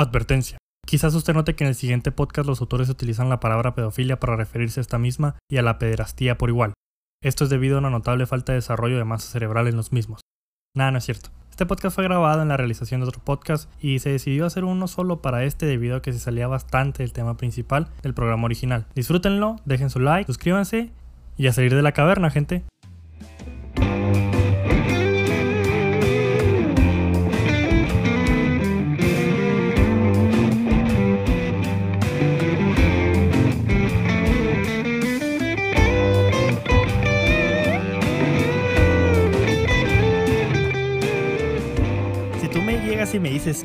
Advertencia. Quizás usted note que en el siguiente podcast los autores utilizan la palabra pedofilia para referirse a esta misma y a la pederastía por igual. Esto es debido a una notable falta de desarrollo de masa cerebral en los mismos. Nada, no es cierto. Este podcast fue grabado en la realización de otro podcast y se decidió hacer uno solo para este debido a que se salía bastante del tema principal del programa original. Disfrútenlo, dejen su like, suscríbanse y a salir de la caverna, gente.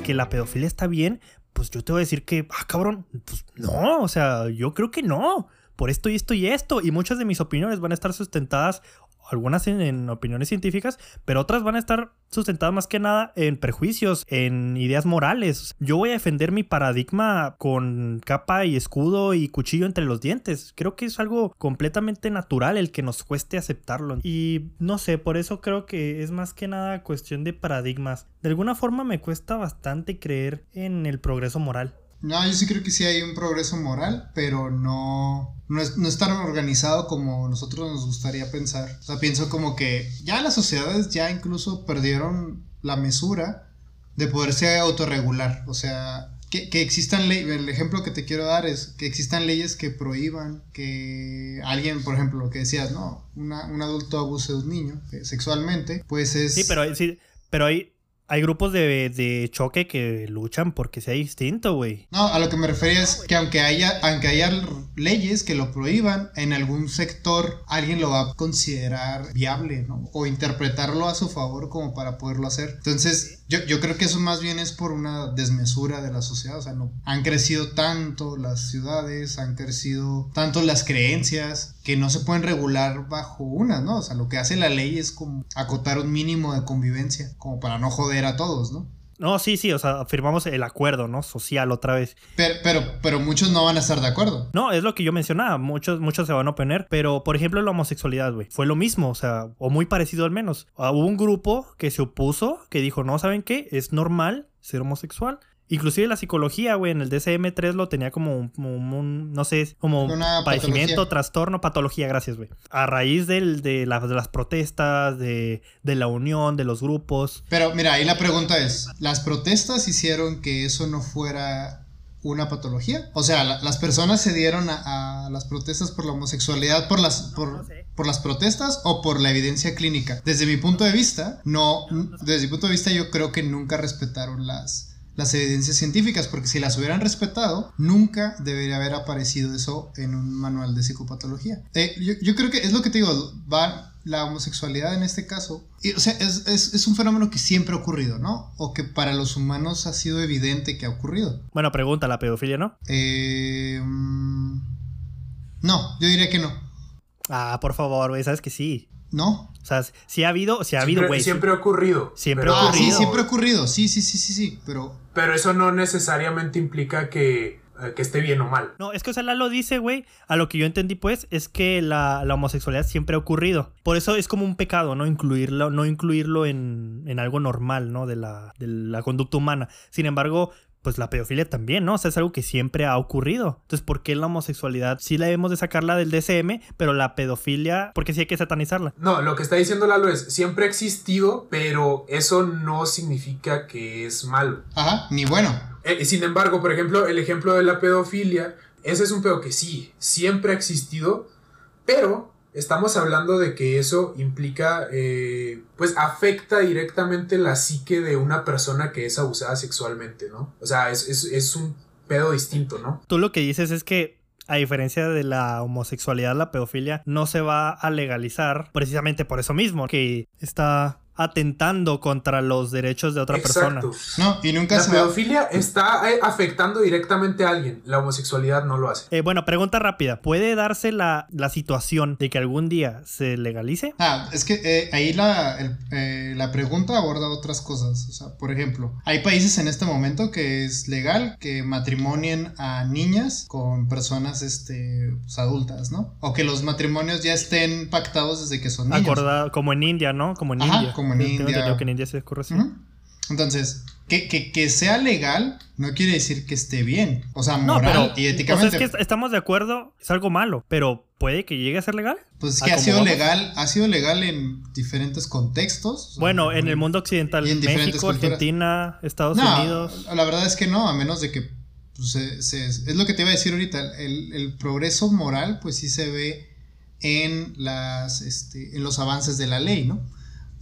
Que la pedofilia está bien, pues yo te voy a decir que, ah, cabrón, pues no, o sea, yo creo que no. Por esto y esto y esto. Y muchas de mis opiniones van a estar sustentadas, algunas en, opiniones científicas, pero otras van a estar sustentadas más que nada en prejuicios, en ideas morales. Yo voy a defender mi paradigma con capa y escudo y cuchillo entre los dientes. Creo que es algo completamente natural el que nos cueste aceptarlo. Y no sé, por eso creo que es más que nada cuestión de paradigmas. De alguna forma me cuesta bastante creer en el progreso moral. No, yo sí creo que sí hay un progreso moral, pero no, no es, no es tan organizado como nosotros nos gustaría pensar. O sea, pienso como que ya las sociedades ya incluso perdieron la mesura de poderse autorregular. O sea, que, que existan leyes, el ejemplo que te quiero dar es que existan leyes que prohíban que alguien, por ejemplo, lo que decías, no, una- un adulto abuse de un niño eh, sexualmente, pues es... Sí, pero, sí, pero hay, hay grupos de, choque que luchan porque sea distinto, güey. No, a lo que me refería es que aunque haya, aunque haya leyes que lo prohíban, en algún sector alguien lo va a considerar viable, ¿no? O interpretarlo a su favor como para poderlo hacer. Entonces, yo, creo que eso más bien es por una desmesura de la sociedad. O sea, no, han crecido tanto las ciudades, han crecido tanto las creencias que no se pueden regular bajo una, ¿no? O sea, lo que hace la ley es como acotar un mínimo de convivencia, como para no joder a todos, ¿no? No, sí, sí, o sea, firmamos el acuerdo, ¿no? Social otra vez. Pero, pero, pero muchos no van a estar de acuerdo. No, es lo que yo mencionaba, muchos, muchos se van a oponer, pero por ejemplo la homosexualidad, güey, fue lo mismo, o sea, o muy parecido al menos. Ah, Hubo un grupo que se opuso, que dijo, no, ¿saben qué? Es normal ser homosexual. Inclusive la psicología, güey, en el DSM-3 lo tenía como un, como un, no sé, como Una padecimiento, patología. trastorno, patología, gracias, güey. A raíz del, de, la- de las protestas, de, de la unión, de los grupos. Pero mira, ahí la pregunta es, ¿las protestas hicieron que eso no fuera una patología? O sea, la- las personas se dieron a, a las protestas por la homosexualidad por las, por, no sé. por las protestas o por la evidencia clínica. Desde mi punto de vista, no, desde mi punto de vista yo creo que nunca respetaron las, las evidencias científicas, porque si las hubieran respetado, nunca debería haber aparecido eso en un manual de psicopatología. Eh, yo, yo creo que es lo que te digo, va la homosexualidad en este caso, y, o sea, es, es- es un fenómeno que siempre ha ocurrido, ¿no? O que para los humanos ha sido evidente que ha ocurrido. Bueno, pregunta, la pedofilia, ¿no? Eh, mm, no, yo diría que no. Ah, por favor, güey, sabes que sí. ¿No? O sea, sí ha habido, sí ha Siempre, habido, güey. siempre ha ocurrido. Siempre pero- ha Ah, sí, ocurrido. siempre ha ocurrido. Sí, sí, sí, sí, sí. Pero Pero eso no necesariamente implica que, eh, que esté bien o mal. No, es que o sea, Lalo dice, güey, a lo que yo entendí, pues, es que la, la homosexualidad siempre ha ocurrido. Por eso es como un pecado, ¿no? Incluirlo, no incluirlo en, en algo normal, ¿no? De la, de la conducta humana. Sin embargo, pues la pedofilia también, ¿no? O sea, es algo que siempre ha ocurrido. Entonces, ¿por qué la homosexualidad sí la debemos de sacarla del DSM, pero la pedofilia, porque sí hay que satanizarla? No, lo que está diciendo Lalo es, siempre ha existido, pero eso no significa que es malo. Ajá, ni bueno. Eh, sin embargo, por ejemplo, el ejemplo de la pedofilia, ese es un pedo que sí, siempre ha existido, pero estamos hablando de que eso implica, eh, pues afecta directamente la psique de una persona que es abusada sexualmente, ¿no? O sea, es, es, es un pedo distinto, ¿no? Tú lo que dices es que a diferencia de la homosexualidad, la pedofilia no se va a legalizar precisamente por eso mismo, que está atentando contra los derechos de otra persona. Exacto. No, y nunca La se va. pedofilia está eh, afectando directamente a alguien, la homosexualidad no lo hace. Eh, bueno, pregunta rápida. ¿Puede darse la, la situación de que algún día se legalice? Ah, es que eh, ahí la, el- eh, la pregunta aborda otras cosas. O sea, por ejemplo, hay países en este momento que es legal que matrimonien a niñas con personas este, pues, adultas, ¿no? O que los matrimonios ya estén pactados desde que son niños. Acordado, como en India, ¿no? Como en Ajá, India. como en Yo tengo India. entendido que en India se así. Entonces, que, que, que, sea legal no quiere decir que esté bien. O sea, No, moral pero y éticamente. o sea, es que estamos de acuerdo, es algo malo, pero puede que llegue a ser legal. Pues es ¿A que ha sido vamos? legal, ha sido legal en diferentes contextos. O sea, Bueno, en el mundo occidental, en México. Argentina, Estados no, Unidos. la verdad es que no, a menos de que pues, se- se- es lo que te iba a decir ahorita, el, el progreso moral pues sí se ve en las este, en los avances de la ley, ¿no?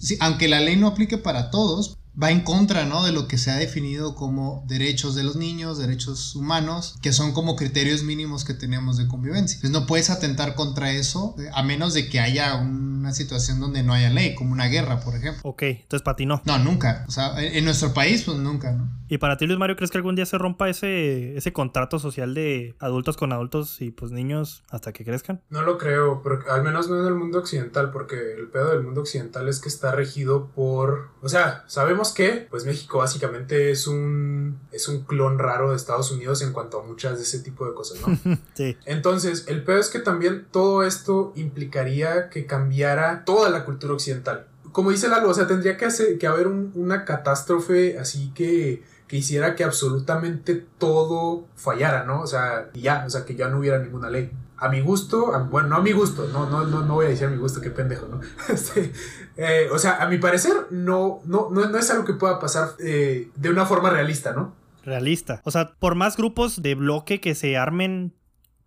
Sí, aunque la ley no aplique para todos, va en contra, ¿no? De lo que se ha definido como derechos de los niños, derechos humanos, que son como criterios mínimos que tenemos de convivencia. Entonces no puedes atentar contra eso eh, a menos de que haya una situación donde no haya ley, como una guerra, por ejemplo. Ok, entonces para ti no. No, nunca. O sea, en en nuestro país, pues nunca, ¿no? ¿Y para ti, Luis Mario, crees que algún día se rompa ese, ese contrato social de adultos con adultos y pues niños hasta que crezcan? No lo creo, porque, al menos no en el mundo occidental, porque el pedo del mundo occidental es que está regido por... O sea, sabemos que pues México básicamente es un, es un clon raro de Estados Unidos en cuanto a muchas de ese tipo de cosas, ¿no? Sí. Entonces, el pedo es que también todo esto implicaría que cambiara toda la cultura occidental. Como dice Lalo, o sea, tendría que, hacer, que haber un- una catástrofe así que, que hiciera que absolutamente todo fallara, ¿no? O sea, y ya, o sea, que ya no hubiera ninguna ley. A mi gusto, a- bueno, no a mi gusto, no, no, no, no voy a decir a mi gusto, qué pendejo, ¿no? Este, eh, o sea, a mi parecer, no, no, no, no es algo que pueda pasar eh, de una forma realista, ¿no? Realista. O sea, por más grupos de bloque que se armen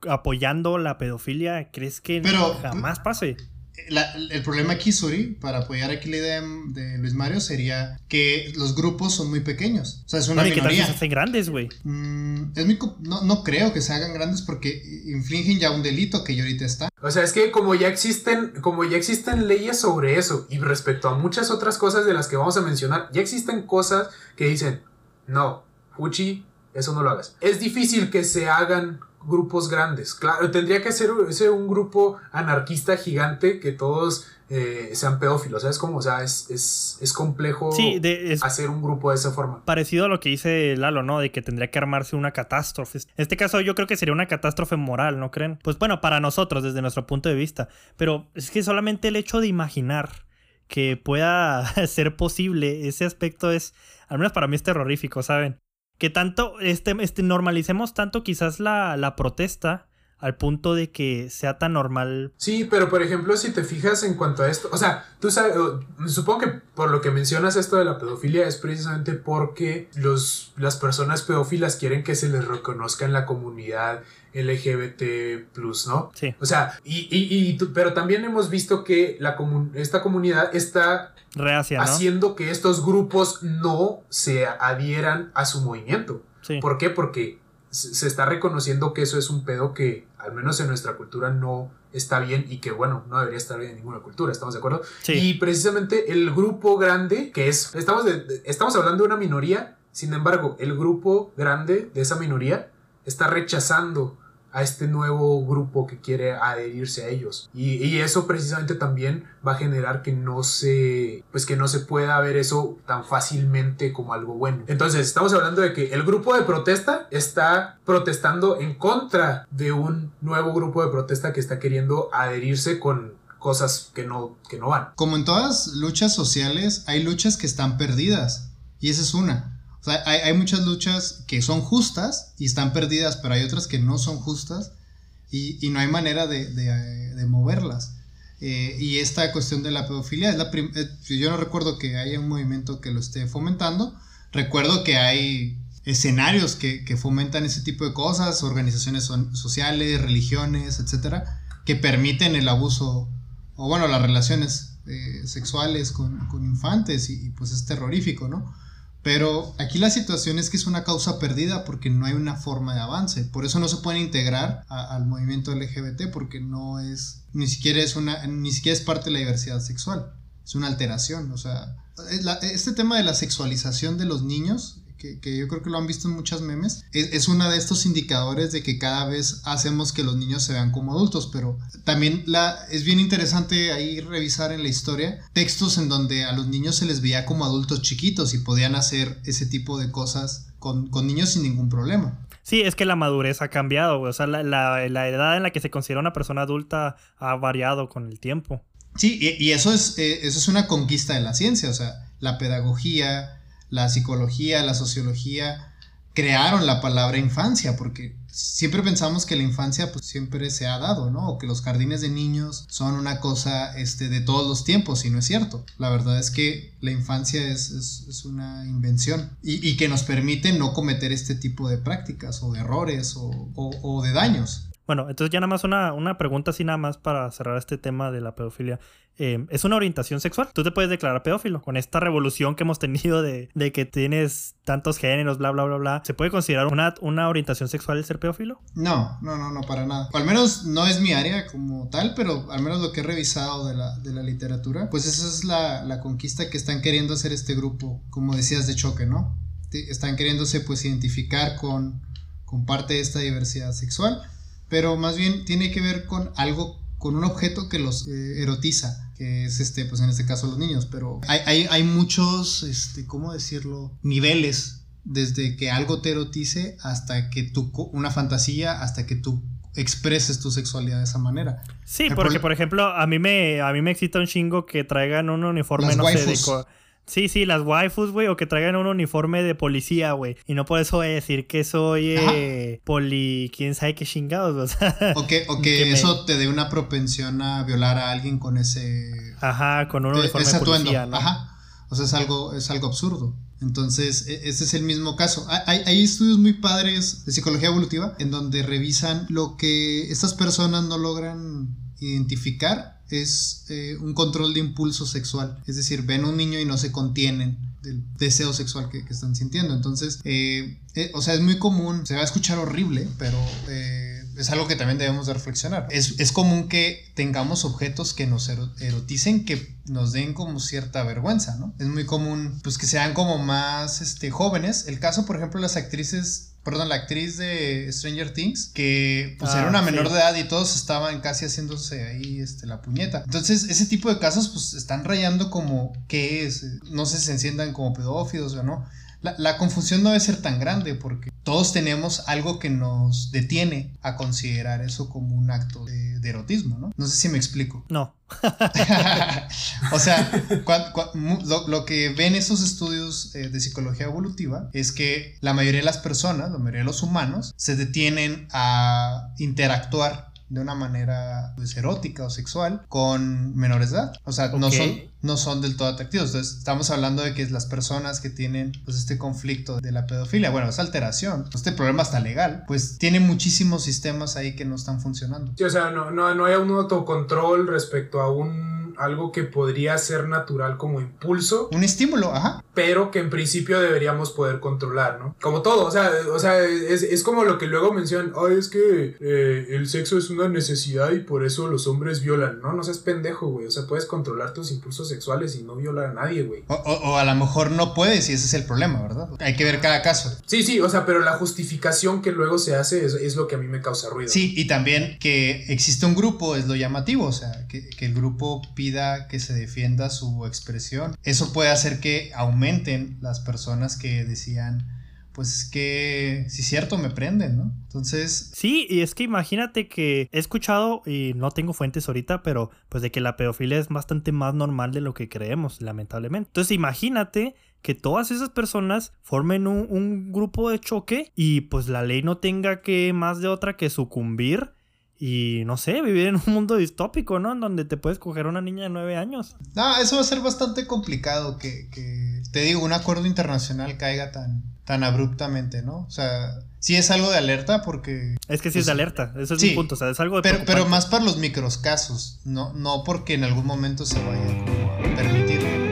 apoyando la pedofilia, ¿crees que Pero- jamás pase? La- el problema aquí, Suri, para apoyar aquí la idea de Luis Mario, sería que los grupos son muy pequeños. O sea, es una Bueno, ¿y qué tal si minoría. se hacen grandes, güey? Mm, no, no creo que se hagan grandes porque infringen ya un delito que ya ahorita está. O sea, es que como ya existen, como ya existen leyes sobre eso y respecto a muchas otras cosas de las que vamos a mencionar, ya existen cosas que dicen, no, Fuchi, eso no lo hagas. Es difícil que se hagan grupos grandes. Claro, tendría que ser, un grupo anarquista gigante que todos eh, sean pedófilos, ¿sabes cómo? O sea, es, es, es complejo Sí, de- es hacer un grupo de esa forma. parecido a lo que dice Lalo, ¿no? De que tendría que armarse una catástrofe. En este caso yo creo que sería una catástrofe moral, ¿no creen? Pues bueno, para nosotros, desde nuestro punto de vista. Pero es que solamente el hecho de imaginar que pueda ser posible ese aspecto es, al menos para mí es terrorífico, ¿saben? Que tanto, este, este, normalicemos tanto quizás la, la protesta al punto de que sea tan normal. Sí, pero por ejemplo, si te fijas en cuanto a esto, o sea, tú sabes, supongo que por lo que mencionas esto de la pedofilia es precisamente porque los, las personas pedófilas quieren que se les reconozca en la comunidad LGBT, ¿no? Sí, O sea, y, y- y pero también hemos visto que la comun- esta comunidad está reacia, ¿no? haciendo que estos grupos no se adhieran a su movimiento. Sí. ¿Por qué? Porque se está reconociendo que eso es un pedo que, al menos en nuestra cultura, no está bien y que, bueno, no debería estar bien en ninguna cultura, ¿estamos de acuerdo? Sí. Y precisamente el grupo grande, que es, estamos, de- estamos hablando de una minoría, sin embargo, el grupo grande de esa minoría está rechazando a este nuevo grupo que quiere adherirse a ellos. Y, eso precisamente también va a generar que no se, pues que no se pueda ver eso tan fácilmente como algo bueno. Entonces, estamos hablando de que el grupo de protesta está protestando en contra de un nuevo grupo de protesta que está queriendo adherirse con cosas que no, que no van. Como en todas luchas sociales, hay luchas que están perdidas. Y esa es una. O sea, hay, hay muchas luchas que son justas y están perdidas, pero hay otras que no son justas y, y no hay manera de, de, de moverlas. Eh, y esta cuestión de la pedofilia es la eh, yo no recuerdo que haya un movimiento que lo esté fomentando. Recuerdo que hay escenarios que, que fomentan ese tipo de cosas, organizaciones son- sociales, religiones, etcétera, que permiten el abuso o bueno, las relaciones eh, sexuales con, con infantes y, y, pues es terrorífico, ¿no? Pero aquí la situación es que es una causa perdida porque no hay una forma de avance. Por eso no se pueden integrar al movimiento LGBT porque no es, ni siquiera es una, ni siquiera es parte de la diversidad sexual. Es una alteración. O sea, este tema de la sexualización de los niños, que, que yo creo que lo han visto en muchas memes, es, es uno de estos indicadores de que cada vez hacemos que los niños se vean como adultos. Pero también la, es bien interesante ahí revisar en la historia textos en donde a los niños se les veía como adultos chiquitos y podían hacer ese tipo de cosas con, con niños sin ningún problema. Sí, es que la madurez ha cambiado, güey. O sea, la, la- la edad en la que se considera una persona adulta ha variado con el tiempo. Sí, y, y eso, es, eh, eso es una conquista de la ciencia, o sea, la pedagogía, la psicología, la sociología crearon la palabra infancia, porque siempre pensamos que la infancia pues siempre se ha dado, ¿no? O que los jardines de niños son una cosa este, de todos los tiempos y no es cierto. La verdad es que la infancia es, es, una invención y, y, que nos permite no cometer este tipo de prácticas o de errores o, o, o de daños. Bueno, entonces ya nada más una, una, pregunta así nada más para cerrar este tema de la pedofilia. Eh, ¿Es una orientación sexual? ¿Tú te puedes declarar pedófilo? Con esta revolución que hemos tenido de, de, que tienes tantos géneros, bla, bla, bla, bla. ¿Se puede considerar una, una orientación sexual el ser pedófilo? No, no, no, no, para nada. al menos no es mi área como tal, pero al menos lo que he revisado de la, de la literatura, pues esa es la, la conquista que están queriendo hacer este grupo, como decías, de choque, ¿no? Están queriéndose pues identificar con, con parte de esta diversidad sexual pero más bien tiene que ver con algo, con un objeto que los eh, erotiza, que es este, pues en este caso los niños, pero hay, hay, hay muchos, este, ¿cómo decirlo? Niveles desde que algo te erotice hasta que tú, una fantasía, hasta que tú expreses tu sexualidad de esa manera. Sí, porque por ejemplo, a mí me a mí me excita un chingo que traigan un uniforme no sé de Sí, sí, las waifus, güey, o que traigan un uniforme de policía, güey. Y no por eso voy a decir que soy eh, poli, quién sabe qué chingados, o que, o que, eso te dé una propensión a violar a alguien con ese. Ajá, con un uniforme de policía, ¿no? Ajá. O sea, es algo, es algo absurdo. Entonces, e, ese es el mismo caso. Hay, hay, estudios muy padres de psicología evolutiva en donde revisan lo que estas personas no logran identificar es eh, un control de impulso sexual. Es decir, ven un niño y no se contienen del deseo sexual que, están sintiendo. Entonces, eh, eh, o sea, es muy común, se va a escuchar horrible, pero es algo que también debemos de reflexionar. Es, es, común que tengamos objetos que nos eroticen, que nos den como cierta vergüenza, ¿no? Es muy común, pues, que sean como más, este, jóvenes. El caso, por ejemplo, las actrices perdón, la actriz de Stranger Things, que pues era ah, una menor de edad y todos estaban casi haciéndose ahí este, la puñeta. Entonces, ese tipo de casos pues están rayando como qué es, no sé si se enciendan como pedófilos o no. La, confusión no debe ser tan grande porque todos tenemos algo que nos detiene a considerar eso como un acto de, erotismo, ¿no? No sé si me explico. No. o sea, lo, que ven esos estudios eh, de psicología evolutiva es que la mayoría de las personas, la mayoría de los humanos, se detienen a interactuar de una manera pues, erótica o sexual con menores de edad. O sea, no, son, no son del todo atractivos. Entonces, estamos hablando de que las personas que tienen pues, este conflicto de la pedofilia, bueno, esa alteración, este problema está legal, pues tiene muchísimos sistemas ahí que no están funcionando. Sí, o sea, no, no, no hay un autocontrol respecto a un algo que podría ser natural como impulso. Un estímulo, ajá. Pero que en principio deberíamos poder controlar, ¿no? Como todo, o sea, o sea es, como lo que luego mencionan, ay, es que eh, el sexo es una necesidad y por eso los hombres violan, ¿no? No seas pendejo, güey, o sea, puedes controlar tus impulsos sexuales y no violar a nadie, güey. O, a lo mejor no puedes y ese es el problema, ¿verdad? Hay que ver cada caso. Sí, sí, o sea, pero la justificación que luego se hace es, lo que a mí me causa ruido. Sí, y también que existe un grupo es lo llamativo, o sea, que, que el grupo que se defienda su expresión. Eso puede hacer que aumenten las personas que decían, pues que si es cierto me prenden, ¿no? Entonces... Sí, y es que imagínate que he escuchado, y no tengo fuentes ahorita, pero pues de que la pedofilia es bastante más normal de lo que creemos, lamentablemente. Entonces imagínate que todas esas personas formen un grupo de choque y pues la ley no tenga que más de otra que sucumbir y no sé, vivir en un mundo distópico, ¿no? En donde te puedes coger una niña de nueve años. No, eso va a ser bastante complicado que, que te digo, un acuerdo internacional caiga tan, tan abruptamente, ¿no? O sea, sí es algo de alerta porque... Es que sí es de pues, alerta, ese es mi punto, o sea, es algo de pero, pero más para los micros casos, no, no porque en algún momento se vaya como